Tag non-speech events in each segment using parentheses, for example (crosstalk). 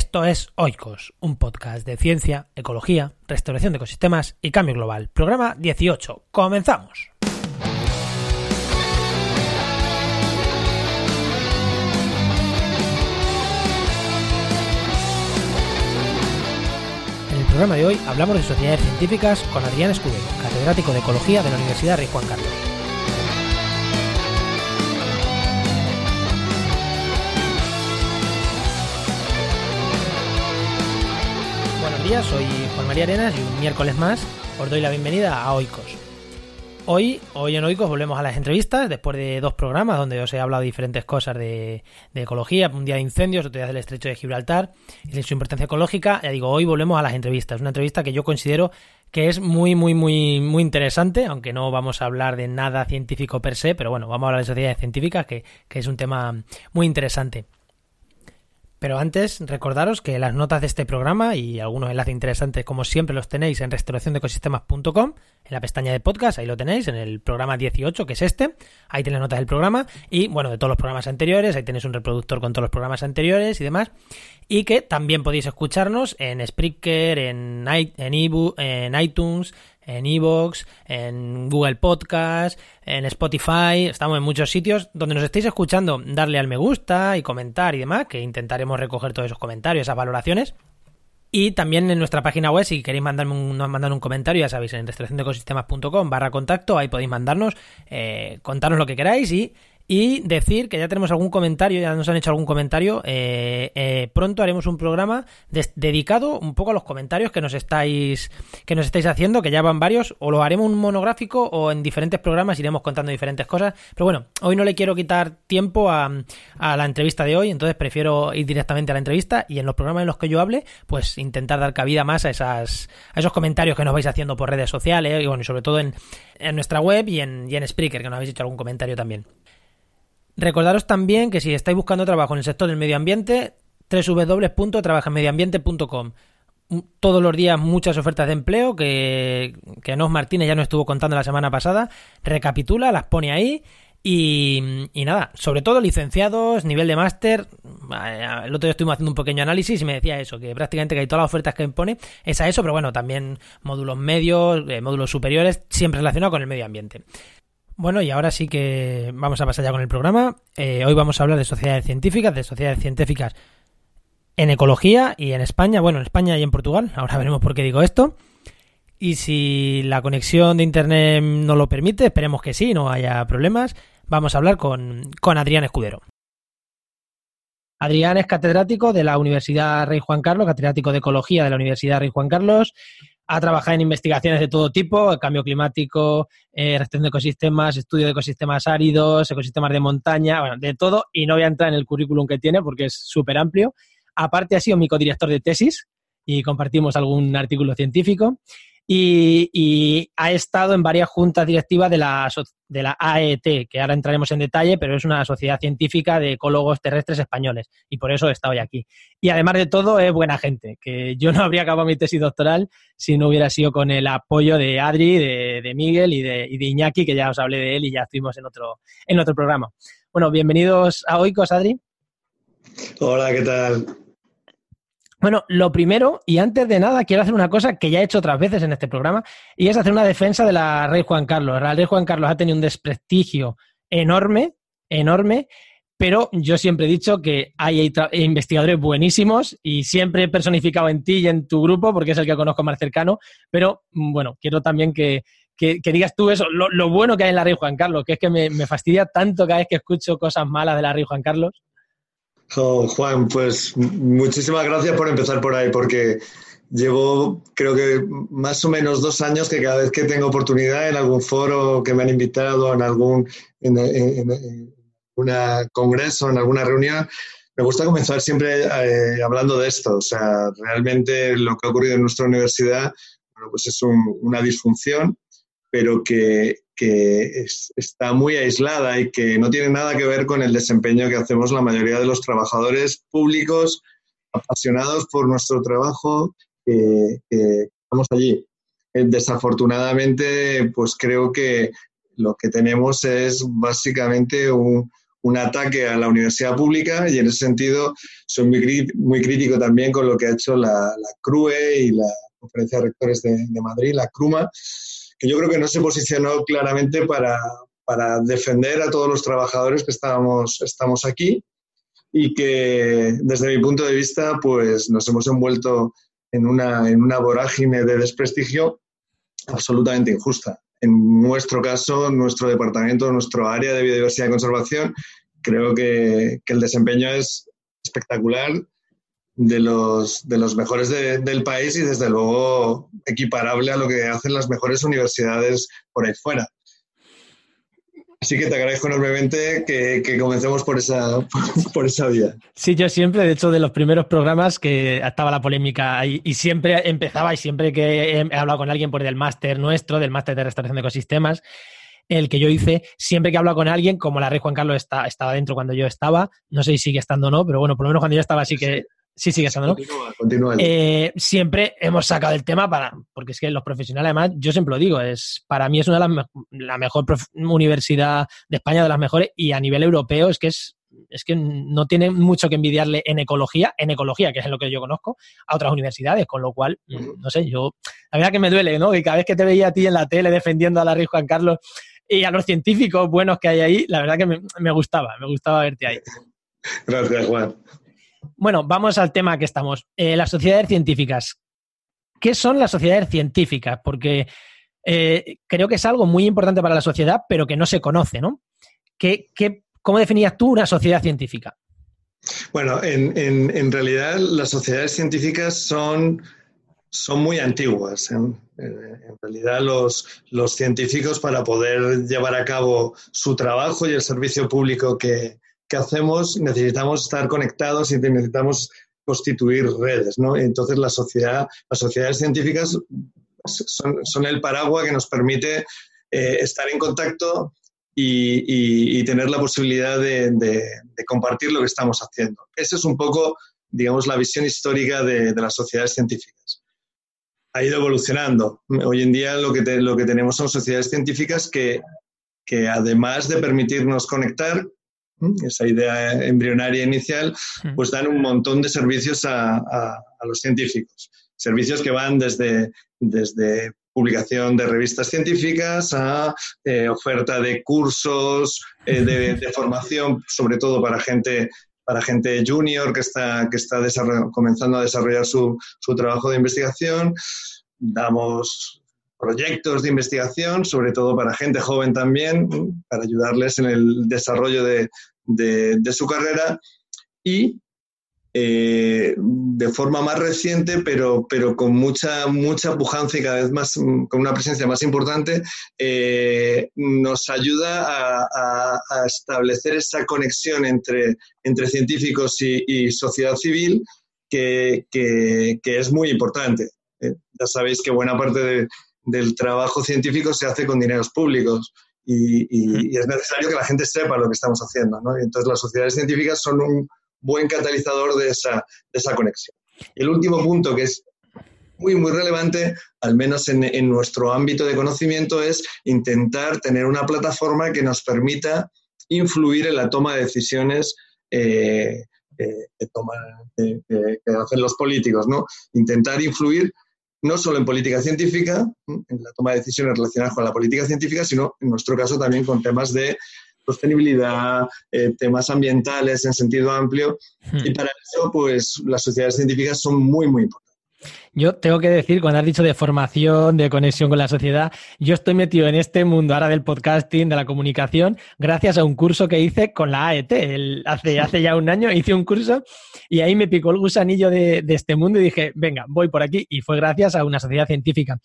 Esto es Oikos, un podcast de ciencia, ecología, restauración de ecosistemas y cambio global. Programa 18. Comenzamos. En el programa de hoy hablamos de sociedades científicas con Adrián Escudero, catedrático de Ecología de la Universidad Rey Juan Carlos. Soy Juan María Arenas y un miércoles más os doy la bienvenida a Oikos. Hoy, hoy en Oikos volvemos a las entrevistas después de dos programas donde os he hablado de diferentes cosas de, de ecología, un día de incendios, otro día del estrecho de Gibraltar y de su importancia ecológica. Ya digo, hoy volvemos a las entrevistas, una entrevista que yo considero que es muy, muy, muy, muy interesante, aunque no vamos a hablar de nada científico per se, pero bueno, vamos a hablar de sociedades científicas, que, que es un tema muy interesante. Pero antes, recordaros que las notas de este programa y algunos enlaces interesantes, como siempre, los tenéis en restauraciondecosistemas.com, en la pestaña de podcast, ahí lo tenéis, en el programa 18, que es este, ahí tenéis notas del programa, y bueno, de todos los programas anteriores, ahí tenéis un reproductor con todos los programas anteriores y demás, y que también podéis escucharnos en Spreaker, en, en, en iTunes, en Evox, en Google Podcast, en Spotify, estamos en muchos sitios donde nos estéis escuchando, darle al me gusta y comentar y demás, que intentaremos recoger todos esos comentarios, esas valoraciones. Y también en nuestra página web, si queréis mandarme un, mandar un comentario, ya sabéis, en restauraciondeecosistemas.com barra contacto, ahí podéis mandarnos, eh, contarnos lo que queráis y y decir que ya tenemos algún comentario, ya nos han hecho algún comentario. Eh, eh, pronto haremos un programa dedicado un poco a los comentarios que nos estáis que nos estáis haciendo, que ya van varios. O lo haremos un monográfico o en diferentes programas iremos contando diferentes cosas. Pero bueno, hoy no le quiero quitar tiempo a, a la entrevista de hoy, entonces prefiero ir directamente a la entrevista y en los programas en los que yo hable, pues intentar dar cabida más a esas a esos comentarios que nos vais haciendo por redes sociales y bueno, y sobre todo en, en nuestra web y en, y en Spreaker, que nos habéis hecho algún comentario también. Recordaros también que si estáis buscando trabajo en el sector del medio ambiente, www.trabajamediambiente.com. Todos los días muchas ofertas de empleo que, que Nos Martínez ya nos estuvo contando la semana pasada. Recapitula, las pone ahí. Y, nada, sobre todo licenciados, nivel de máster. El otro día estuvimos haciendo un pequeño análisis y me decía eso, que prácticamente que hay todas las ofertas que pone es a eso, pero bueno, también módulos medios, eh, módulos superiores, siempre relacionados con el medio ambiente. Bueno, y ahora sí que vamos a pasar ya con el programa. Eh, hoy vamos a hablar de sociedades científicas, de sociedades científicas en ecología y en España, bueno, en España y en Portugal. Ahora veremos por qué digo esto. Y si la conexión de Internet no lo permite, esperemos que sí, no haya problemas, vamos a hablar con, con Adrián Escudero. Adrián es catedrático de la Universidad Rey Juan Carlos, catedrático de Ecología de la Universidad Rey Juan Carlos, ha trabajado en investigaciones de todo tipo, cambio climático, eh, de ecosistemas, estudio de ecosistemas áridos, ecosistemas de montaña, bueno, de todo, y no voy a entrar en el currículum que tiene porque es súper amplio. Aparte ha sido mi codirector de tesis y compartimos algún artículo científico. Y, ha estado en varias juntas directivas de la, de la AET, que ahora entraremos en detalle, pero es una sociedad científica de ecólogos terrestres españoles y por eso está hoy aquí. Y además de todo es buena gente, que yo no (laughs) habría acabado mi tesis doctoral si no hubiera sido con el apoyo de Adri, de, Miguel y de, Iñaki, que ya os hablé de él y ya estuvimos en otro, en otro programa. Bueno, bienvenidos a Oikos, Adri. Hola, ¿qué tal? Bueno, lo primero, y antes de nada, quiero hacer una cosa que ya he hecho otras veces en este programa, y es hacer una defensa de la Rey Juan Carlos. La Rey Juan Carlos ha tenido un desprestigio enorme, enorme, pero yo siempre he dicho que hay investigadores buenísimos y siempre he personificado en ti y en tu grupo porque es el que conozco más cercano, pero mm, bueno, quiero también que, digas tú eso, lo, bueno que hay en la Rey Juan Carlos, que es que me, me fastidia tanto cada vez que escucho cosas malas de la Rey Juan Carlos. Oh, Juan, pues muchísimas gracias por empezar por ahí, porque llevo creo que más o menos dos años que cada vez que tengo oportunidad en algún foro que me han invitado, en algún en, congreso, en alguna reunión, me gusta comenzar siempre eh, hablando de esto. O sea, realmente lo que ha ocurrido en nuestra universidad pues es una disfunción, pero que, que está muy aislada y que no tiene nada que ver con el desempeño que hacemos la mayoría de los trabajadores públicos apasionados por nuestro trabajo que, estamos allí. Eh, desafortunadamente, pues creo que lo que tenemos es básicamente un, un ataque a la universidad pública y en ese sentido soy muy, muy crítico también con lo que ha hecho la, la CRUE y la Conferencia de Rectores de, de, Madrid, la CRUMA, que yo creo que no se posicionó claramente para, para defender a todos los trabajadores que estábamos, estamos aquí y que desde mi punto de vista pues nos hemos envuelto en una, en una vorágine de desprestigio absolutamente injusta. En nuestro caso, nuestro departamento, nuestro área de biodiversidad y conservación, creo que, que el desempeño es espectacular de los, de los mejores de, del país y desde luego equiparable a lo que hacen las mejores universidades por ahí fuera. Así que te agradezco enormemente que, que, comencemos por esa, (laughs) por esa vía. Sí, yo siempre, de hecho, de los primeros programas que estaba la polémica y, y siempre empezaba y siempre que he hablado con alguien por el máster nuestro, del máster de restauración de ecosistemas, el que yo hice, siempre que hablo con alguien, como la Rey Juan Carlos está, estaba dentro cuando yo estaba, no sé si sigue estando o no, pero bueno, por lo menos cuando yo estaba sí que Sí, sigue ¿no? Continúa, continúa. Eh, siempre hemos sacado el tema para, porque es que los profesionales, además, yo siempre lo digo, es para mí es una de las la mejor universidad de España, de las mejores, y a nivel europeo es que es, es que no tiene mucho que envidiarle en ecología, en ecología, que es en lo que yo conozco, a otras universidades, con lo cual, no sé, yo, la verdad que me duele, ¿no? Y cada vez que te veía a ti en la tele defendiendo a la Rey Juan Carlos y a los científicos buenos que hay ahí, la verdad que me, me gustaba, me gustaba verte ahí. (laughs) Gracias, Juan. Bueno, vamos al tema que estamos. Eh, las sociedades científicas. ¿Qué son las sociedades científicas? Porque eh, creo que es algo muy importante para la sociedad, pero que no se conoce, ¿no? ¿Qué, qué, cómo definías tú una sociedad científica? Bueno, en, en, realidad las sociedades científicas son, son muy antiguas. En, en realidad los, los, científicos para poder llevar a cabo su trabajo y el servicio público que, que hacemos necesitamos estar conectados y necesitamos constituir redes, ¿no? Entonces la sociedad, las sociedades científicas son, son el paraguas que nos permite eh, estar en contacto y, y, y, tener la posibilidad de, de, de, compartir lo que estamos haciendo. Esa es un poco, digamos, la visión histórica de, de las sociedades científicas. Ha ido evolucionando. Hoy en día lo que, te, lo que tenemos son sociedades científicas que, que además de permitirnos conectar, esa idea embrionaria inicial, pues dan un montón de servicios a, a, a los científicos. Servicios que van desde, desde publicación de revistas científicas a eh, oferta de cursos eh, de, de, formación, sobre todo para gente para gente junior que está, que está comenzando a desarrollar su, su trabajo de investigación. Damos proyectos de investigación, sobre todo para gente joven también, para ayudarles en el desarrollo de, de, su carrera y eh, de forma más reciente, pero, pero con mucha, mucha pujanza y cada vez más, con una presencia más importante, eh, nos ayuda a, establecer esa conexión entre, entre científicos y, sociedad civil que, que, es muy importante. Eh, ya sabéis que buena parte de, del trabajo científico se hace con dineros públicos. Y, y, y, es necesario que la gente sepa lo que estamos haciendo. ¿no? Entonces las sociedades científicas son un buen catalizador de esa, de esa conexión. El último punto que es muy, muy relevante, al menos en, en, nuestro ámbito de conocimiento, es intentar tener una plataforma que nos permita influir en la toma de decisiones eh, eh, que, que, que, hacen los políticos, ¿no? Intentar influir no solo en política científica, en la toma de decisiones relacionadas con la política científica, sino en nuestro caso también con temas de sostenibilidad, eh, temas ambientales en sentido amplio. Hmm. Y para eso, pues las sociedades científicas son muy, muy importantes. Yo tengo que decir, cuando has dicho de formación, de conexión con la sociedad, yo estoy metido en este mundo ahora del podcasting, de la comunicación, gracias a un curso que hice con la AET. Hace, hace ya un año hice un curso y ahí me picó el gusanillo de, de, este mundo y dije, venga, voy por aquí. Y fue gracias a una sociedad científica.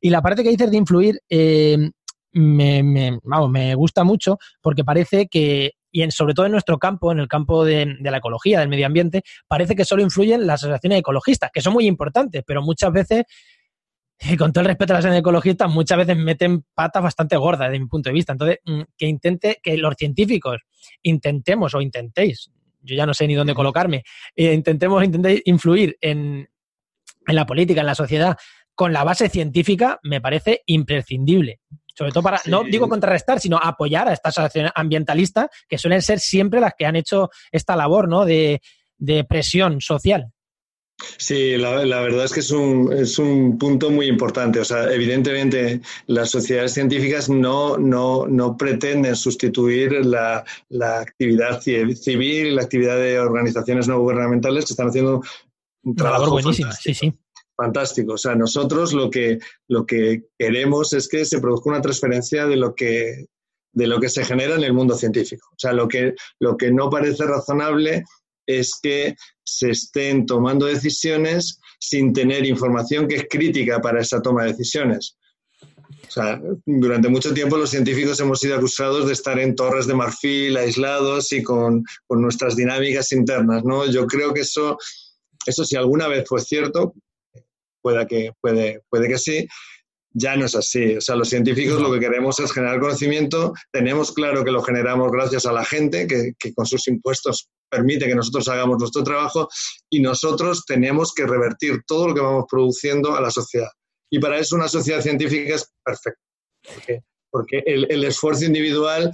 Y la parte que dices de influir, eh, vamos, me gusta mucho porque parece que y en, sobre todo en nuestro campo, en el campo de, de, la ecología, del medio ambiente, parece que solo influyen las asociaciones ecologistas, que son muy importantes, pero muchas veces, y (laughs) con todo el respeto a las asociaciones ecologistas, muchas veces meten patas bastante gordas desde mi punto de vista. Entonces, mm, que intente, que los científicos intentemos o intentéis, yo ya no sé ni dónde colocarme, eh, intentemos, intentéis influir en, en la política, en la sociedad, con la base científica me parece imprescindible. Sobre todo para, no digo contrarrestar, sino apoyar a estas asociaciones ambientalistas que suelen ser siempre las que han hecho esta labor ¿no? de, presión social. Sí, la, verdad es que es un, es un punto muy importante. O sea, evidentemente las sociedades científicas no, no, no pretenden sustituir la, la, actividad civil la actividad de organizaciones no gubernamentales que están haciendo un trabajo buenísima. Sí, sí fantástico. O sea, nosotros lo que, lo que queremos es que se produzca una transferencia de lo que, de lo que se genera en el mundo científico. O sea, lo que, lo que no parece razonable es que se estén tomando decisiones sin tener información que es crítica para esa toma de decisiones. O sea, durante mucho tiempo los científicos hemos sido acusados de estar en torres de marfil, aislados y con, con nuestras dinámicas internas, ¿no? Yo creo que eso, eso si alguna vez fue cierto, pueda que, puede, puede que sí, ya no es así. O sea, los científicos lo que queremos es generar conocimiento. Tenemos claro que lo generamos gracias a la gente, que, con sus impuestos permite que nosotros hagamos nuestro trabajo y nosotros tenemos que revertir todo lo que vamos produciendo a la sociedad. Y para eso una sociedad científica es perfecta. Porque, el, el, esfuerzo individual,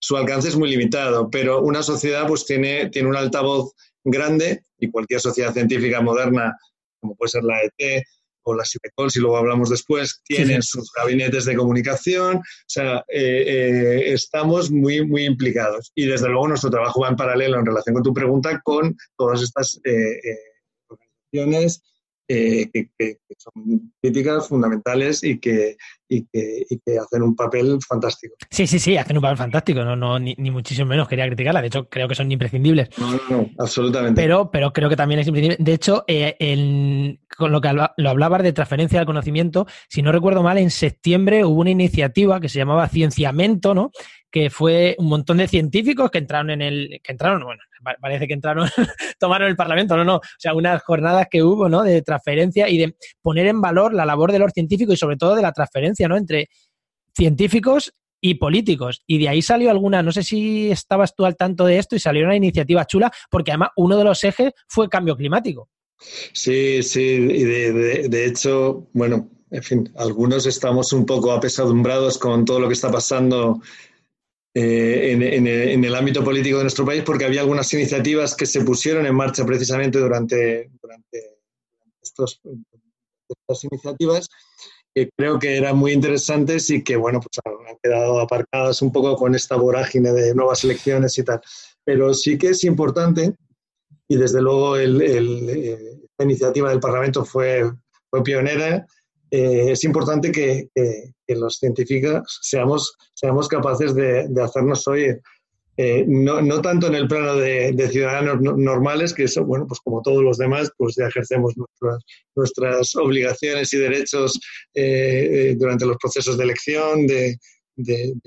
su alcance es muy limitado, pero una sociedad pues tiene, tiene un altavoz grande y cualquier sociedad científica moderna como puede ser la ET o la CIPECOL, si luego hablamos después, tienen sus gabinetes de comunicación, o sea, eh, eh, estamos muy, muy implicados. Y desde luego nuestro trabajo va en paralelo en relación con tu pregunta con todas estas eh, organizaciones eh, que, son críticas fundamentales y que, y que, hacen un papel fantástico. Sí, sí, sí, hacen un papel fantástico, no, no, ni, muchísimo menos quería criticarla, de hecho creo que son imprescindibles. No, no, no absolutamente. Pero, pero creo que también es imprescindible. De hecho, eh, con lo que lo hablabas de transferencia del conocimiento, si no recuerdo mal, en septiembre hubo una iniciativa que se llamaba Cienciamento, ¿no? Que fue un montón de científicos que entraron en el, que entraron, bueno, parece que entraron, (laughs) tomaron el Parlamento, no, no, o sea, unas jornadas que hubo, ¿no? De transferencia y de poner en valor la labor de los científicos y sobre todo de la transferencia, ¿no? Entre científicos y políticos. Y de ahí salió alguna, no sé si estabas tú al tanto de esto y salió una iniciativa chula, porque además uno de los ejes fue cambio climático. Sí, sí, y de, de hecho, bueno, en fin, algunos estamos un poco apesadumbrados con todo lo que está pasando eh, en, el ámbito político de nuestro país porque había algunas iniciativas que se pusieron en marcha precisamente durante, durante estos, estas iniciativas que creo que eran muy interesantes y que, bueno, pues han quedado aparcadas un poco con esta vorágine de nuevas elecciones y tal. Pero sí que es importante y desde luego el, eh, esta iniciativa del Parlamento fue, fue pionera eh, es importante que, los científicos seamos, seamos capaces de, hacernos oír. Eh, no, no, tanto en el plano de, ciudadanos normales, que eso, bueno, pues como todos los demás, pues ya ejercemos nuestras, nuestras obligaciones y derechos eh, durante los procesos de elección de, del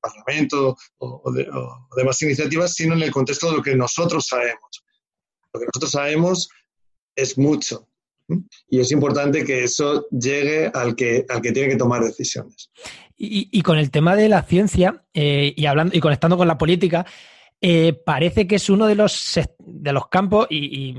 Parlamento o, o, demás iniciativas, sino en el contexto de lo que nosotros sabemos. Lo que nosotros sabemos es mucho y es importante que eso llegue al que, al que tiene que tomar decisiones. Y, con el tema de la ciencia eh, y hablando y conectando con la política, eh, parece que es uno de los, de los campos, y,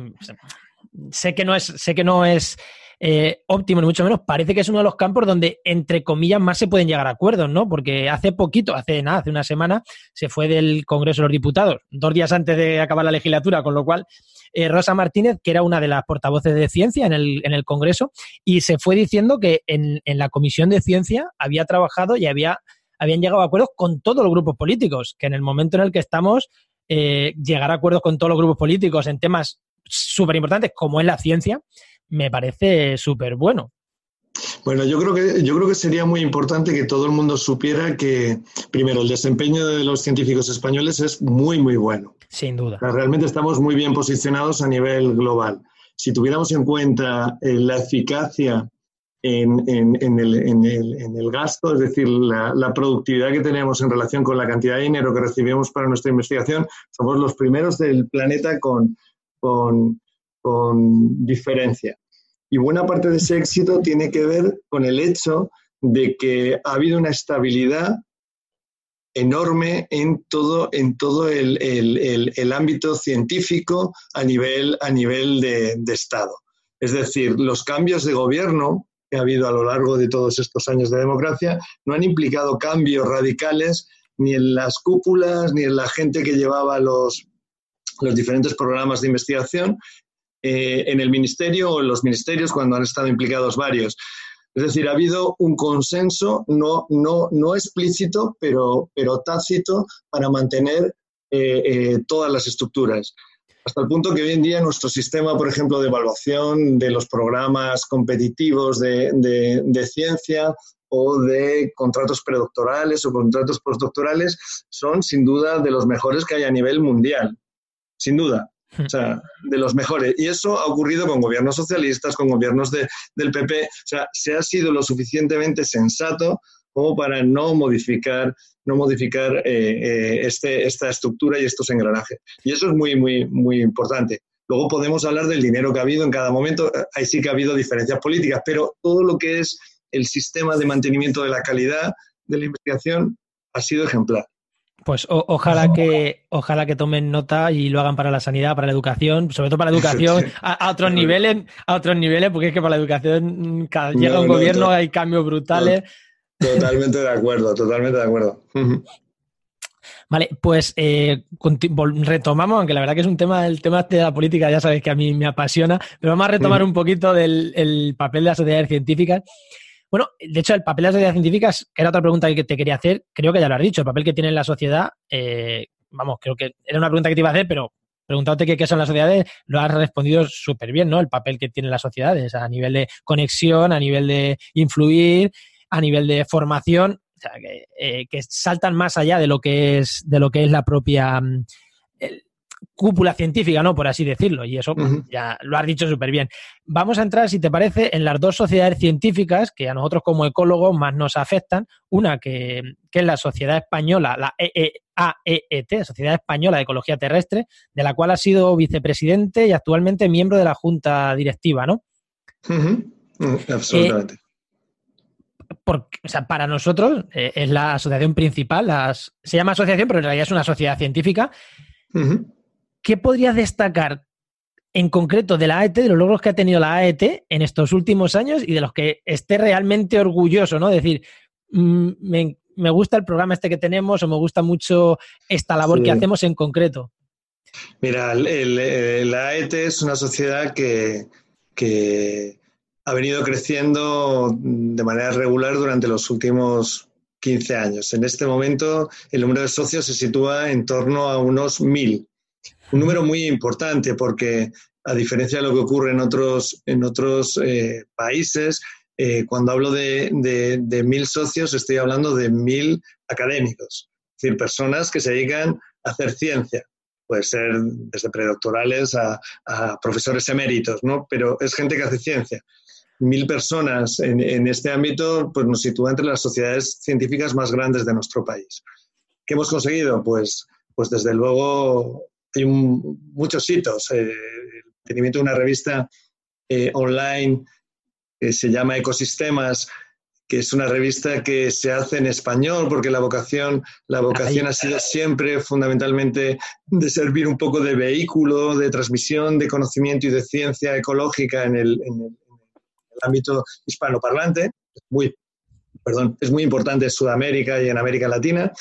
sé que no es, sé que no es eh, óptimo, ni mucho menos, parece que es uno de los campos donde, entre comillas, más se pueden llegar a acuerdos, ¿no? Porque hace poquito, hace nada, hace una semana, se fue del Congreso de los Diputados, dos días antes de acabar la legislatura, con lo cual eh, Rosa Martínez, que era una de las portavoces de ciencia en el, en el Congreso, y se fue diciendo que en, en la Comisión de Ciencia había trabajado y había, habían llegado a acuerdos con todos los grupos políticos, que en el momento en el que estamos, eh, llegar a acuerdos con todos los grupos políticos en temas súper importantes como es la ciencia, me parece súper bueno. Bueno, yo creo que yo creo que sería muy importante que todo el mundo supiera que primero el desempeño de los científicos españoles es muy muy bueno. Sin duda. realmente estamos muy bien posicionados a nivel global. Si tuviéramos en cuenta eh, la eficacia en, el, gasto, es decir, la, productividad que tenemos en relación con la cantidad de dinero que recibimos para nuestra investigación, somos los primeros del planeta con, con diferencia. Y buena parte de ese éxito tiene que ver con el hecho de que ha habido una estabilidad enorme en todo, en todo el, ámbito científico a nivel, a nivel de, Estado. Es decir, los cambios de gobierno que ha habido a lo largo de todos estos años de democracia, no han implicado cambios radicales ni en las cúpulas, ni en la gente que llevaba los, los diferentes programas de investigación eh, en el ministerio o en los ministerios cuando han estado implicados varios. Es decir, ha habido un consenso no, no, no explícito, pero, pero tácito para mantener eh, eh, todas las estructuras. Hasta el punto que hoy en día nuestro sistema, por ejemplo, de evaluación de los programas competitivos de, de ciencia o de contratos predoctorales o contratos postdoctorales son sin duda de los mejores que hay a nivel mundial. Sin duda. O sea, de los mejores. Y eso ha ocurrido con gobiernos socialistas, con gobiernos de, del PP. O sea, se ha sido lo suficientemente sensato como para no modificar, no modificar eh, eh, este, esta estructura y estos engranajes. Y eso es muy, muy, muy importante. Luego podemos hablar del dinero que ha habido en cada momento. Ahí sí que ha habido diferencias políticas, pero todo lo que es el sistema de mantenimiento de la calidad de la investigación ha sido ejemplar. Pues ojalá que ojalá que tomen nota y lo hagan para la sanidad, para la educación, sobre todo para la educación a, otros niveles, a otros niveles, porque es que para la educación cada llega un gobierno hay cambios brutales. Totalmente de acuerdo, totalmente de acuerdo. Vale, pues eh, retomamos, aunque la verdad que es un tema, el tema de la política, ya sabéis que a mí me apasiona, pero vamos a retomar un poquito del papel de las sociedades científicas. Bueno, de hecho, el papel de las sociedades científicas, que era otra pregunta que te quería hacer, creo que ya lo has dicho, el papel que tiene la sociedad, eh, vamos, creo que era una pregunta que te iba a hacer, pero preguntándote qué, son las sociedades, lo has respondido súper bien, ¿no? El papel que tienen las sociedades a nivel de conexión, a nivel de influir, a nivel de formación, o sea, que, eh, que saltan más allá de lo que es, de lo que es la propia, mm, cúpula científica, ¿no? Por así decirlo. Y eso ya lo has dicho súper bien. Vamos a entrar, si te parece, en las dos sociedades científicas que a nosotros como ecólogos más nos afectan. Una que, es la Sociedad Española, la EEAEET, Sociedad Española de Ecología Terrestre, de la cual ha sido vicepresidente y actualmente miembro de la Junta Directiva, ¿no? Mm, absolutamente. Eh, porque, o sea, para nosotros eh, es la asociación principal, las, se llama asociación, pero en realidad es una sociedad científica. ¿Qué podrías destacar en concreto de la AET, de los logros que ha tenido la AET en estos últimos años y de los que esté realmente orgulloso, ¿no? Decir, mm, me, gusta el programa este que tenemos o me gusta mucho esta labor que hacemos en concreto. Mira, la AET es una sociedad que, que ha venido creciendo de manera regular durante los últimos 15 años. En este momento el número de socios se sitúa en torno a unos mil un número muy importante porque a diferencia de lo que ocurre en otros, en otros eh, países, eh, cuando hablo de, mil socios estoy hablando de mil académicos, es decir, personas que se dedican a hacer ciencia. Puede ser desde predoctorales a, profesores eméritos, ¿no? Pero es gente que hace ciencia. Mil personas en, en este ámbito pues nos sitúa entre las sociedades científicas más grandes de nuestro país. ¿Qué hemos conseguido? Pues, pues desde luego hay muchos hitos. Eh, el mantenimiento de una revista eh, online que se llama Ecosistemas, que es una revista que se hace en español, porque la vocación, la vocación ha sido siempre fundamentalmente de servir un poco de vehículo, de transmisión de conocimiento y de ciencia ecológica en el, en el ámbito hispanoparlante. Muy, perdón, es muy importante en Sudamérica y en América Latina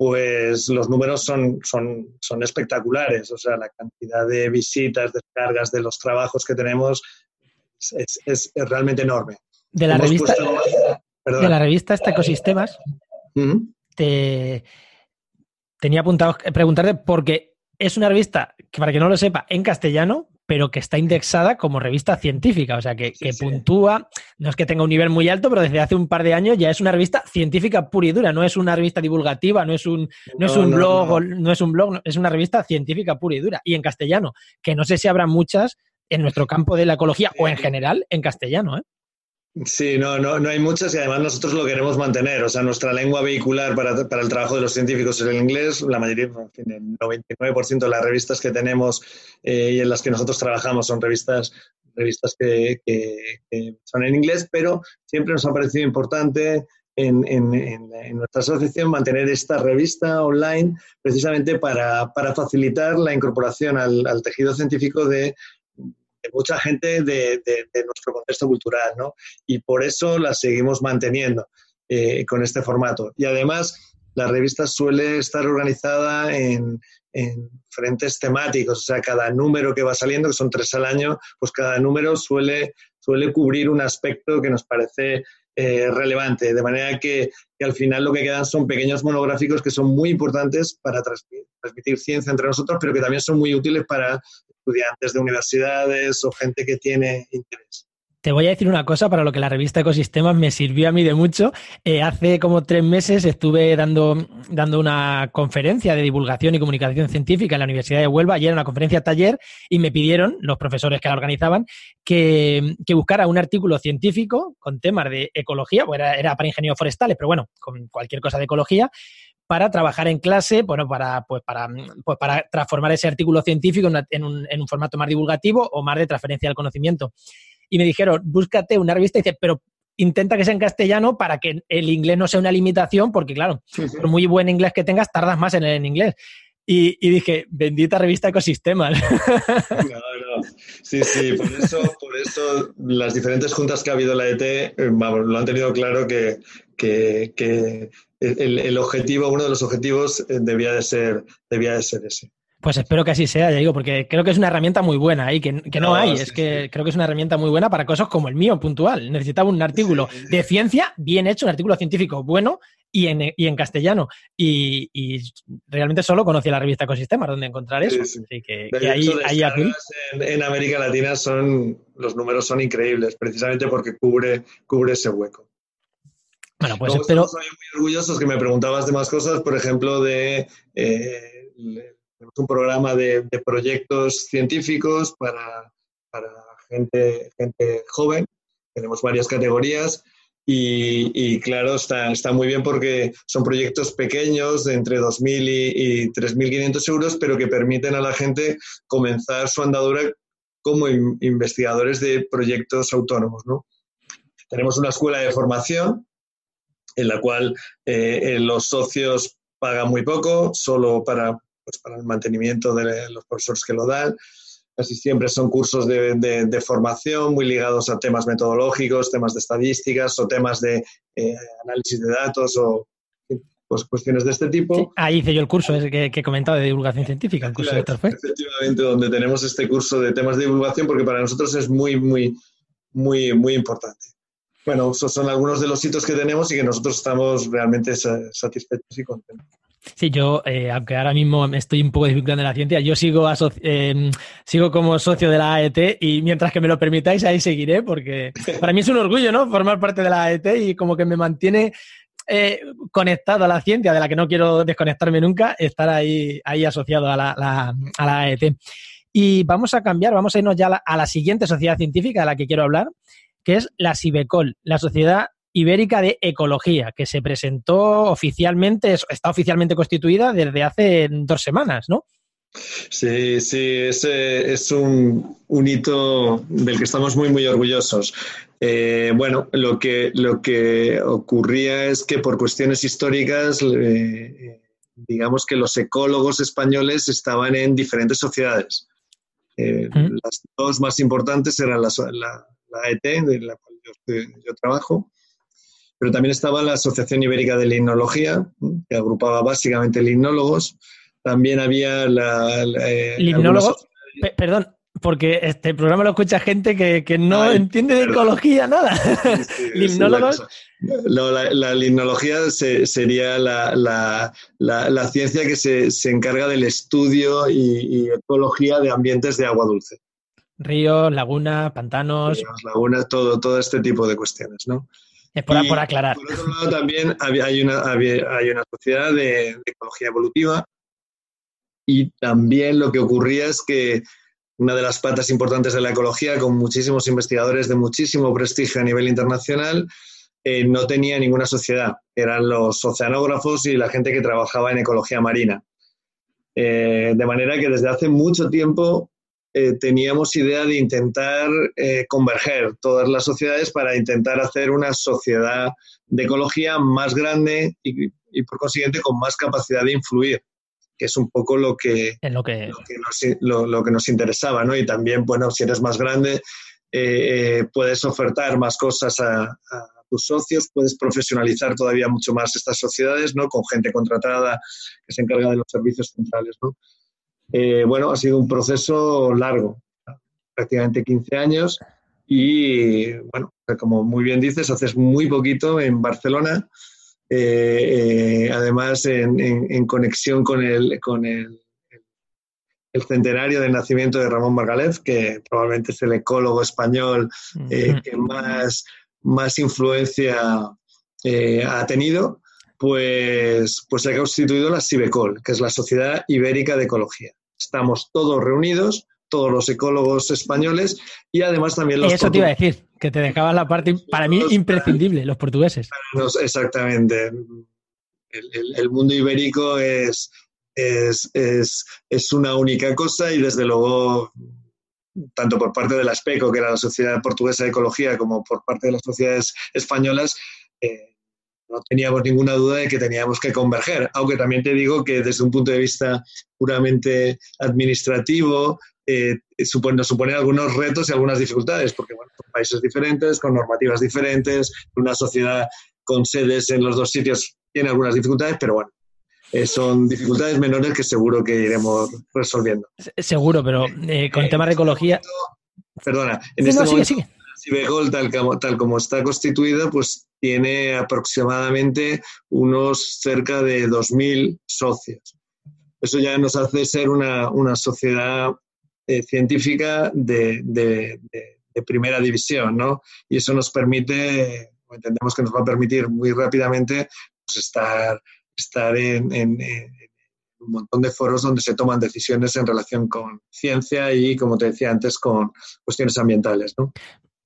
pues los números son, son, son espectaculares. O sea, la cantidad de visitas, descargas de los trabajos que tenemos es, es, realmente enorme. De la, revista, de la revista esta Ecosistemas, te tenía apuntado preguntarte porque es una revista que, para que no lo sepa, en castellano, pero que está indexada como revista científica, o sea, que, puntúa, no es que tenga un nivel muy alto, pero desde hace un par de años ya es una revista científica pura y dura, no es una revista divulgativa, no es un, no, es un blog, no. es un blog, es una revista científica pura y dura, y en castellano, que no sé si habrá muchas en nuestro campo de la ecología o en general en castellano, ¿eh? Sí, no, no, no hay muchas y además nosotros lo queremos mantener. O sea, nuestra lengua vehicular para, para el trabajo de los científicos es el inglés. La mayoría, en fin, el 99% de las revistas que tenemos eh, y en las que nosotros trabajamos son revistas, revistas que, son en inglés, pero siempre nos ha parecido importante en, en, nuestra asociación mantener esta revista online precisamente para, para facilitar la incorporación al tejido científico de mucha gente de, nuestro contexto cultural, ¿no? Y por eso la seguimos manteniendo eh, con este formato. Y además, la revista suele estar organizada en, frentes temáticos, o sea, cada número que va saliendo, que son tres al año, pues cada número suele, suele cubrir un aspecto que nos parece eh, relevante, de manera que, al final lo que quedan son pequeños monográficos que son muy importantes para transmitir ciencia entre nosotros, pero que también son muy útiles para estudiantes de universidades o gente que tiene interés. Te voy a decir una cosa para lo que la revista Ecosistemas me sirvió a mí de mucho. Eh, hace como tres meses estuve dando, dando una conferencia de divulgación y comunicación científica en la Universidad de Huelva. Ayer era una conferencia taller y me pidieron, los profesores que la organizaban, que, buscara un artículo científico con temas de ecología, pues era, para ingenieros forestales, pero bueno, con cualquier cosa de ecología, para trabajar en clase, bueno, para, pues para, pues para transformar ese artículo científico en, un, en un formato más divulgativo o más de transferencia del conocimiento. Y me dijeron, búscate una revista y dice, pero intenta que sea en castellano para que el inglés no sea una limitación, porque claro, por muy buen inglés que tengas, tardas más en el inglés. Y, dije, bendita revista Ecosistemas. (laughs) No, no. Sí, sí, por eso, por eso las diferentes juntas que ha habido en la ET eh, lo han tenido claro que, que, el, el, objetivo, uno de los objetivos eh, debía de ser, debía de ser ese. Pues espero que así sea, ya digo, porque creo que es una herramienta muy buena y que, no, hay. es que creo que es una herramienta muy buena para cosas como el mío, puntual. Necesitaba un artículo de ciencia bien hecho, un artículo científico bueno y en, y en castellano. Y, realmente solo conocía la revista Ecosistemas donde encontrar eso. Así que, ahí, ahí en, en, América Latina son los números son increíbles, precisamente porque cubre, cubre ese hueco. Bueno, pues espero. Estamos muy orgullosos que me preguntabas de más cosas, por ejemplo, de. Eh, un programa de, proyectos científicos para, gente, gente joven. Tenemos varias categorías y, claro, está, está muy bien porque son proyectos pequeños de entre 2.000 y, y 3.500 euros, pero que permiten a la gente comenzar su andadura como investigadores de proyectos autónomos. ¿no? Tenemos una escuela de formación en la cual eh, los socios pagan muy poco, solo para pues, para el mantenimiento de los profesores que lo dan. Casi siempre son cursos de, formación muy ligados a temas metodológicos, temas de estadísticas o temas de eh, análisis de datos o pues, cuestiones de este tipo. ahí hice yo el curso que, que, he comentado de divulgación científica, el curso de Efectivamente, donde tenemos este curso de temas de divulgación porque para nosotros es muy, muy, muy, muy importante. Bueno, esos son algunos de los hitos que tenemos y que nosotros estamos realmente satisfechos y contentos. Sí, yo, eh, aunque ahora mismo estoy un poco desvinculando de la ciencia, yo sigo, eh, sigo como socio de la AET y mientras que me lo permitáis, ahí seguiré, porque (laughs) para mí es un orgullo, ¿no? Formar parte de la AET y como que me mantiene eh, conectado a la ciencia, de la que no quiero desconectarme nunca, estar ahí, ahí asociado a la, a la AET. Y vamos a cambiar, vamos a irnos ya a la, a la siguiente sociedad científica de la que quiero hablar, que es la CIBECOL, la Sociedad Ibérica de Ecología, que se presentó oficialmente, está oficialmente constituida desde hace dos semanas, ¿no? Sí, sí, ese es un, hito del que estamos muy, muy orgullosos. Eh, bueno, lo que, lo que ocurría es que por cuestiones históricas, eh, digamos que los ecólogos españoles estaban en diferentes sociedades. Eh, las dos más importantes eran la, la, ET, de la cual yo trabajo, pero también estaba la Asociación Ibérica de Limnología, que agrupaba básicamente limnólogos. También había la... Eh, limnólogos, perdón, porque este programa lo escucha gente que, no entiende de ecología nada. (laughs) limnólogos... la, limnología sería la, ciencia que se, encarga del estudio y, ecología de ambientes de agua dulce. Ríos, lagunas, pantanos. lagunas, todo, todo este tipo de cuestiones, ¿no? Es por, aclarar. Por otro lado, también hay, una, hay una sociedad de, ecología evolutiva y también lo que ocurría es que una de las patas importantes de la ecología, con muchísimos investigadores de muchísimo prestigio a nivel internacional, eh, no tenía ninguna sociedad. Eran los oceanógrafos y la gente que trabajaba en ecología marina. Eh, de manera que desde hace mucho tiempo eh, teníamos idea de intentar eh, converger todas las sociedades para intentar hacer una sociedad de ecología más grande y, por consiguiente con más capacidad de influir que es un poco lo que, lo que... Lo, que nos, interesaba, ¿no? Y también, bueno, si eres más grande, eh, puedes ofertar más cosas a, tus socios, puedes profesionalizar todavía mucho más estas sociedades, ¿no? Con gente contratada que se encarga de los servicios centrales, ¿no? Bueno, ha sido un proceso largo, prácticamente 15 años, y bueno, como muy bien dices, haces muy poquito en Barcelona, eh, eh, además en, conexión con, el, con el, el, centenario del nacimiento de Ramón Margalef, que probablemente es el ecólogo español eh, que más, más influencia ha tenido, pues, pues se ha constituido la SIBECOL, que es la Sociedad Ibérica de Ecología. Estamos todos reunidos todos los ecólogos españoles y además también los... Eso te iba a decir, que te dejabas la parte, para mí, imprescindible, los portugueses. (laughs) exactamente. El, mundo ibérico es, es, es, una única cosa y desde luego, tanto por parte de la SPECO, que era la Sociedad Portuguesa de Ecología, como por parte de las sociedades españolas, eh, no teníamos ninguna duda de que teníamos que converger, aunque también te digo que desde un punto de vista puramente administrativo eh, supone, nos supone algunos retos y algunas dificultades, porque bueno, son países diferentes, con normativas diferentes, una sociedad con sedes en los dos sitios tiene algunas dificultades, pero bueno, eh, son dificultades menores que seguro que iremos resolviendo. Seguro, pero eh, con temas de ecología... Perdona, en este momento, Cibegol, tal como, tal como está constituida, pues tiene aproximadamente unos cerca de 2.000 socios. Eso ya nos hace ser una, una sociedad eh, científica de, de, primera división, ¿no? Y eso nos permite, entendemos que nos va a permitir muy rápidamente pues, estar, estar en, en, un montón de foros donde se toman decisiones en relación con ciencia y, como te decía antes, con cuestiones ambientales, ¿no?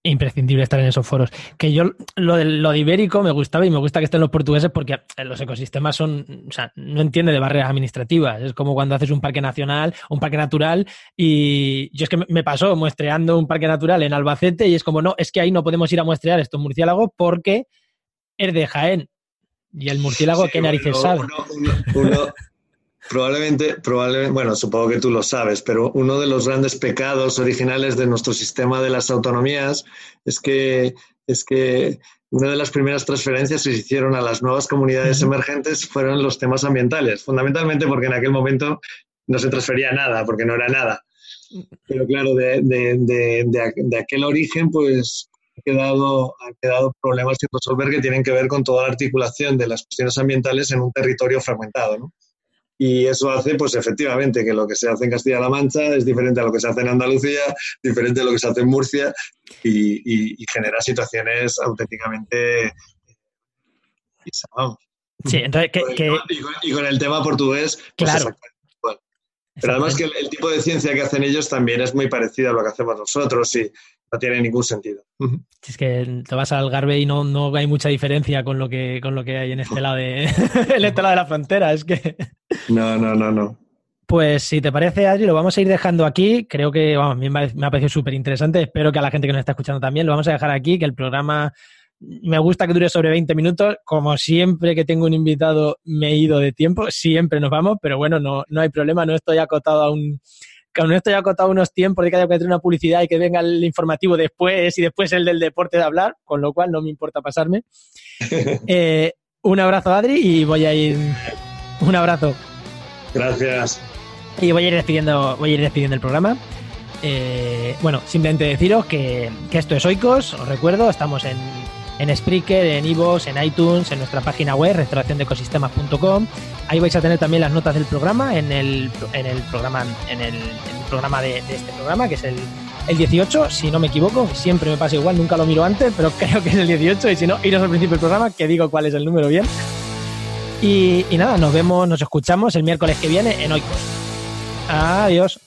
Imprescindible estar en esos foros. Que yo lo de, lo de ibérico me gustaba y me gusta que estén los portugueses porque los ecosistemas son, o sea, no entiende de barreras administrativas. Es como cuando haces un parque nacional, un parque natural y yo es que me pasó muestreando un parque natural en Albacete y es como, no, es que ahí no podemos ir a muestrear estos murciélagos porque es de Jaén. Y el murciélago, ¿qué narices sabe? Probablemente, probablemente, bueno, supongo que tú lo sabes, pero uno de los grandes pecados originales de nuestro sistema de las autonomías es que, es que una de las primeras transferencias que se hicieron a las nuevas comunidades emergentes fueron los temas ambientales, fundamentalmente porque en aquel momento no se transfería nada, porque no era nada. Pero claro, de, de, de, aquel origen, pues ha quedado, ha quedado problemas sin resolver que tienen que ver con toda la articulación de las cuestiones ambientales en un territorio fragmentado. ¿no? Y eso hace, pues efectivamente, que lo que se hace en Castilla-La Mancha es diferente a lo que se hace en Andalucía, diferente a lo que se hace en Murcia y, genera situaciones auténticamente... Sí, entonces, que, Y, con, el tema portugués, pues claro. Pero además que el, tipo de ciencia que hacen ellos también es muy parecido a lo que hacemos nosotros y no tiene ningún sentido. es que te vas al Garbe y no, no hay mucha diferencia con lo que, con lo que hay en este lado de, (laughs) en este lado de la frontera. Es que. No, no, no, no. Pues si te parece, Adri, lo vamos a ir dejando aquí. Creo que vamos, a mí me ha parecido súper interesante. Espero que a la gente que nos está escuchando también lo vamos a dejar aquí, que el programa me gusta que dure sobre 20 minutos. Como siempre que tengo un invitado me he ido de tiempo, siempre nos vamos, pero bueno, no, no hay problema, no estoy acotado a un... Con esto acotado unos tiempos de que haya que tener una publicidad y que venga el informativo después y después el del deporte de hablar, con lo cual no me importa pasarme. (laughs) Eh, un abrazo, Adri, y voy a ir. Un abrazo. Gracias. Y voy a ir despidiendo, voy a ir despidiendo el programa. Eh, bueno, simplemente deciros que, que, esto es Oikos, os recuerdo, estamos en en Spreaker, en Evox, en iTunes, en nuestra página web, restauraciondeecosistemas.com. Ahí vais a tener también las notas del programa en el, en el programa, en el, programa de, este programa, que es el, el 18, si no me equivoco. Siempre me pasa igual, nunca lo miro antes, pero (laughs) creo que es el 18. Y si no, iros al principio del programa, que digo cuál es el número bien. Y, y nada, nos vemos, nos escuchamos el miércoles que viene en Oikos. Adiós.